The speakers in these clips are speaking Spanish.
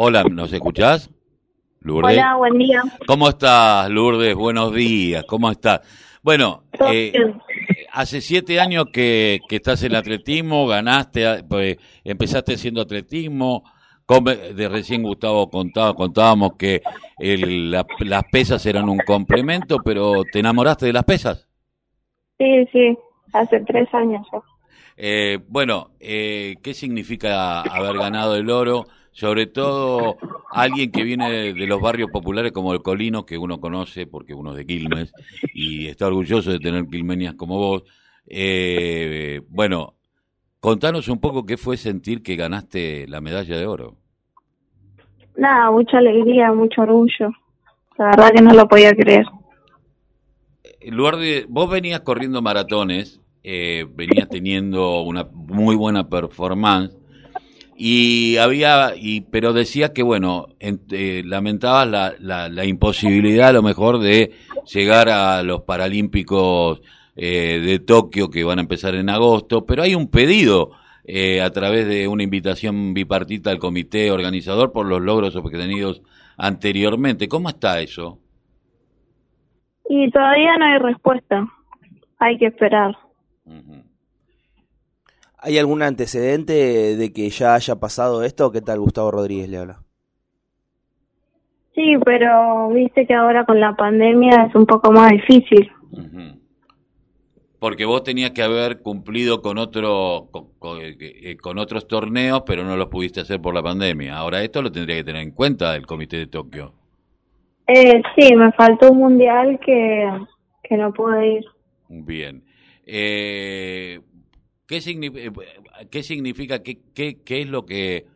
Hola, ¿nos escuchás? Lourdes. Hola, buen día. ¿Cómo estás, Lourdes? Buenos días, ¿cómo estás? Bueno, eh, hace siete años que, estás en atletismo, ganaste, pues, empezaste haciendo atletismo, de recién Gustavo contaba, contábamos que las pesas eran un complemento, pero ¿te enamoraste de las pesas? Sí, sí, hace tres años eh, bueno, eh, ¿qué significa haber ganado el oro? Sobre todo alguien que viene de, los barrios populares como el Colino, que uno conoce porque uno es de Quilmes y está orgulloso de tener quilmenias como vos. Eh, bueno, Contanos un poco qué fue sentir que ganaste la medalla de oro. Nada, mucha alegría, mucho orgullo. La verdad que no lo podía creer. En lugar de, vos venías corriendo maratones, eh, venías teniendo una muy buena performance y había, y, pero decías que bueno, eh, lamentabas la, la, la imposibilidad a lo mejor de llegar a los Paralímpicos eh, de Tokio que van a empezar en agosto, pero hay un pedido eh, a través de una invitación bipartita al comité organizador por los logros obtenidos anteriormente. ¿Cómo está eso? Y todavía no hay respuesta. Hay que esperar. ¿Hay algún antecedente de que ya haya pasado esto? ¿Qué tal Gustavo Rodríguez le habla? Sí, pero viste que ahora con la pandemia es un poco más difícil porque vos tenías que haber cumplido con otro eh, eh, con, otros torneos, pero no los pudiste hacer por la pandemia. Ahora esto lo tendría que tener en cuenta el Comité de Tokio. Eh, sí, me faltó un mundial que, que no pude ir. Bien. Eh, ¿qué, ¿Qué significa, qué, qué, qué es lo que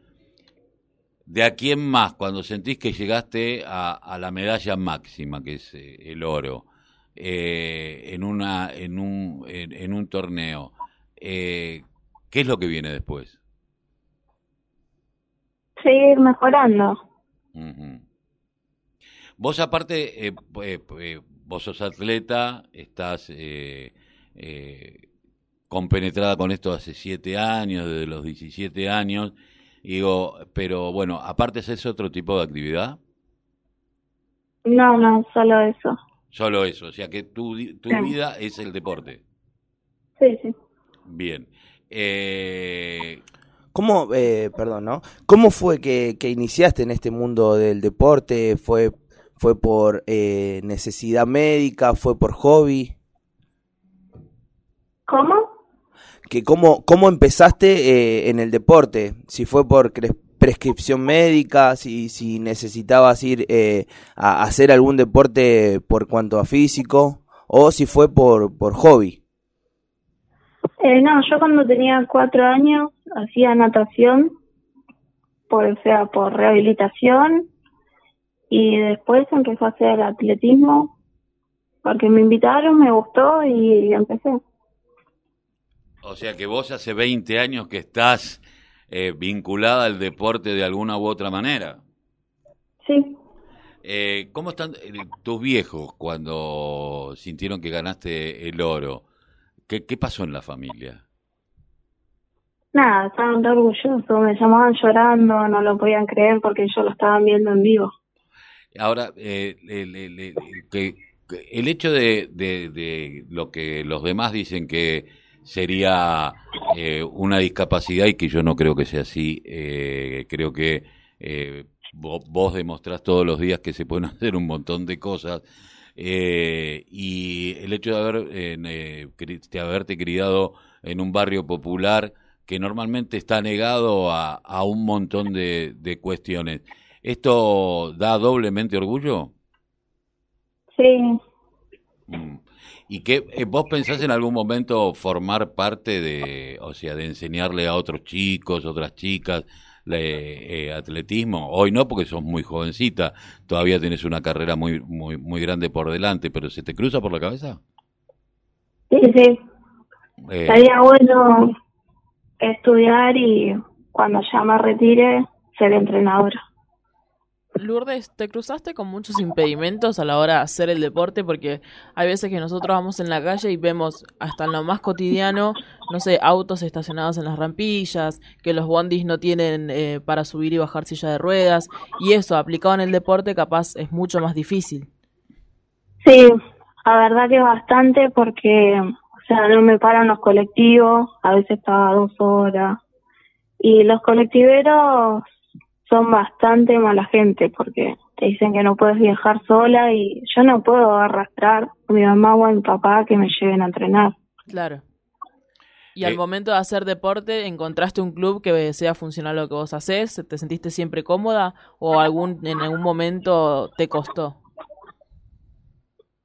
de aquí en más, cuando sentís que llegaste a, a la medalla máxima, que es el oro? eh, en, una, en, un, en, un torneo, eh, ¿qué es lo que viene después? Seguir mejorando. Vos aparte, eh, eh, vos sos atleta, estás compenetrada con esto hace siete años, desde los 17 años, digo, pero bueno, aparte es otro tipo de actividad. No, no, solo eso. Solo eso, o sea que tu, tu vida es el deporte. Sí, sí. Bien. Eh... ¿Cómo, eh, perdón, ¿no? ¿Cómo fue que, que, iniciaste en este mundo del deporte? ¿Fue, fue por eh, necesidad médica? ¿Fue por hobby? ¿Cómo? Que cómo, ¿Cómo empezaste eh, en el deporte? Si fue por prescripción médica, si, si necesitabas ir eh, a hacer algún deporte por cuanto a físico, o si fue por, por hobby. Eh, no, yo cuando tenía cuatro años hacía natación, por, o sea, por rehabilitación, y después empecé a hacer atletismo, porque me invitaron, me gustó y empecé. O sea que vos hace 20 años que estás eh, vinculada al deporte de alguna u otra manera. Sí. Eh, ¿Cómo están eh, tus viejos cuando sintieron que ganaste el oro? ¿Qué, qué pasó en la familia? Nada, estaban orgullosos, me llamaban llorando, no lo podían creer porque ellos lo estaban viendo en vivo. Ahora, eh, el, que, el hecho de, de, de, lo que los demás dicen que sería eh, una discapacidad y que yo no creo que sea así. Eh, creo que eh, vos, demostrás todos los días que se pueden hacer un montón de cosas. y el hecho de, haber, de haberte criado en un barrio popular que normalmente está negado a, a un montón de, de cuestiones. ¿Esto da doblemente orgullo? Sí. Mm. ¿Y qué eh, vos pensás en algún momento formar parte de, o sea, de enseñarle a otros chicos, otras chicas, eh, atletismo? Hoy no, porque sos muy jovencita, todavía tienes una carrera muy, muy, muy grande por delante, pero ¿se te cruza por la cabeza? Sí, sí. Eh, Sería bueno estudiar y cuando ya me retire ser entrenadora. Lourdes, ¿te cruzaste con muchos impedimentos a la hora de hacer el deporte? Porque hay veces que nosotros vamos en la calle y vemos hasta en lo más cotidiano, no sé, autos estacionados en las rampillas, que los bondis no tienen eh, para subir y bajar silla de ruedas, y eso, aplicado en el deporte, capaz es mucho más difícil. Sí, la verdad que bastante porque, o sea, no me paran los colectivos, a veces estaba dos horas, y los colectiveros son bastante mala gente porque te dicen que no puedes viajar sola y yo no puedo arrastrar a mi mamá o a mi papá que me lleven a entrenar. Claro. Y al Eh, momento de hacer deporte, ¿encontraste un club que sea funcional lo que vos haces? ¿Te sentiste siempre cómoda o algún en algún momento te costó?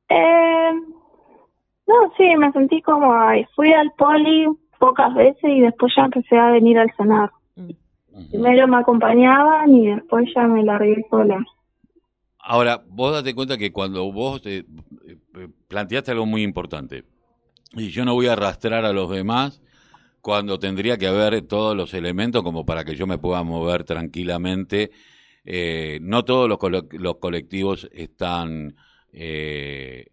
Eh, no, sí, me sentí cómoda fui al poli pocas veces y después ya empecé a venir al cenar. Primero me acompañaban y después ya me largué sola. Ahora, vos date cuenta que cuando vos eh, planteaste algo muy importante, y yo no voy a arrastrar a los demás cuando tendría que haber todos los elementos como para que yo me pueda mover tranquilamente. Eh, no todos los, colo- los colectivos están, eh,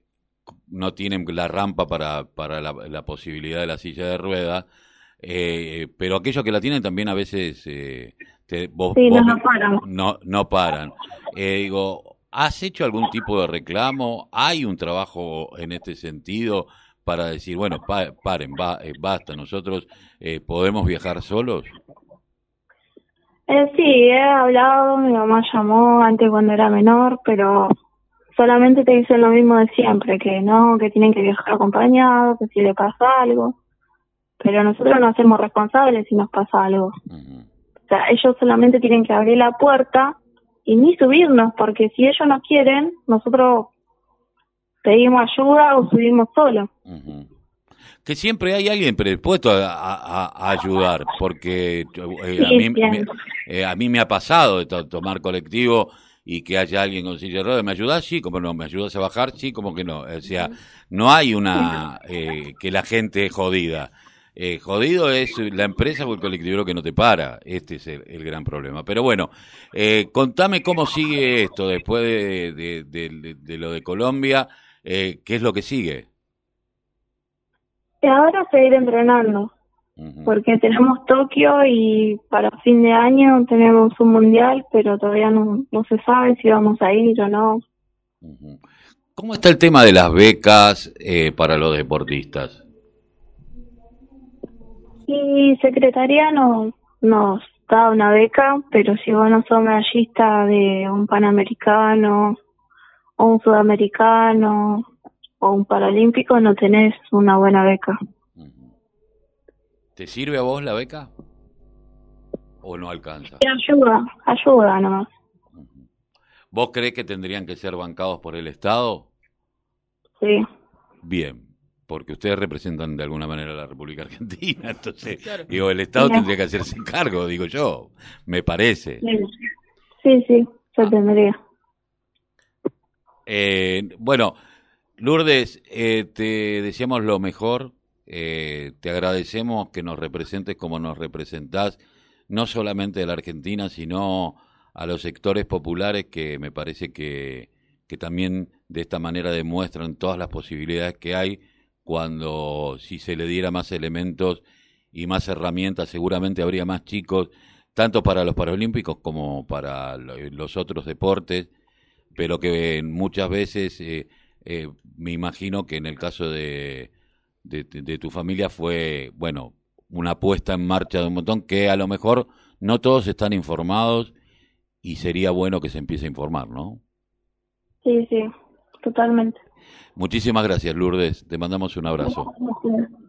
no tienen la rampa para, para la, la posibilidad de la silla de ruedas, eh, pero aquellos que la tienen también a veces eh, te- vos, Sí, vos no nos paran. no, no paran. Eh, digo, ¿has hecho algún tipo de reclamo? ¿Hay un trabajo en este sentido para decir, bueno, pa- paren, ba- eh, basta, nosotros eh, podemos viajar solos? Eh, sí, he hablado, mi mamá llamó antes cuando era menor, pero solamente te dicen lo mismo de siempre, que no, que tienen que viajar acompañados, que si le pasa algo. Pero nosotros no hacemos responsables si nos pasa algo. O sea, ellos solamente tienen que abrir la puerta y ni subirnos, porque si ellos no quieren, nosotros pedimos ayuda o subimos solos. Que siempre hay alguien predispuesto a, a- a ayudar, porque eh, a, mí, me, eh, a mí me ha pasado de to- tomar colectivo y que haya alguien con silla de ruedas, ¿me ayudas? Sí, como no, ¿me ayudas a bajar? Sí, como que no. O sea, no hay una eh, que la gente es jodida. Eh, jodido es la empresa o el colectivero que no te para. Este es el, el gran problema. Pero bueno, eh, contame cómo sigue esto después de, de- de- de- de lo de Colombia. Eh, ¿Qué es lo que sigue? Y ahora seguir entrenando, porque tenemos Tokio y para fin de año tenemos un mundial, pero todavía no, no se sabe si vamos a ir o no. ¿Cómo está el tema de las becas eh, para los deportistas? Y Secretaría nos, nos da una beca, pero si vos no sos medallista de un Panamericano o un Sudamericano o un Paralímpico, no tenés una buena beca. ¿Te sirve a vos la beca? ¿O no alcanza? Y ayuda, ayuda nomás. ¿Vos crees que tendrían que ser bancados por el Estado? Sí, Bien, porque ustedes representan de alguna manera a la República Argentina, entonces, Claro. digo, el Estado Mira. tendría que hacerse cargo, digo yo, me parece. sí, sí, se tendría. Eh, bueno, Lourdes, eh, te deseamos lo mejor, eh, te agradecemos que nos representes como nos representás, no solamente de la Argentina, sino a los sectores populares que me parece que, que también de esta manera demuestran todas las posibilidades que hay cuando si se le diera más elementos y más herramientas, seguramente habría más chicos, tanto para los Paralímpicos como para lo- los otros deportes, pero que muchas veces eh, eh, me imagino que en el caso de, de, de tu familia fue, bueno, una puesta en marcha de un montón que a lo mejor no todos están informados y sería bueno que se empiece a informar, ¿no? Sí, sí, totalmente. Muchísimas gracias, Lourdes. Te mandamos un abrazo. Gracias.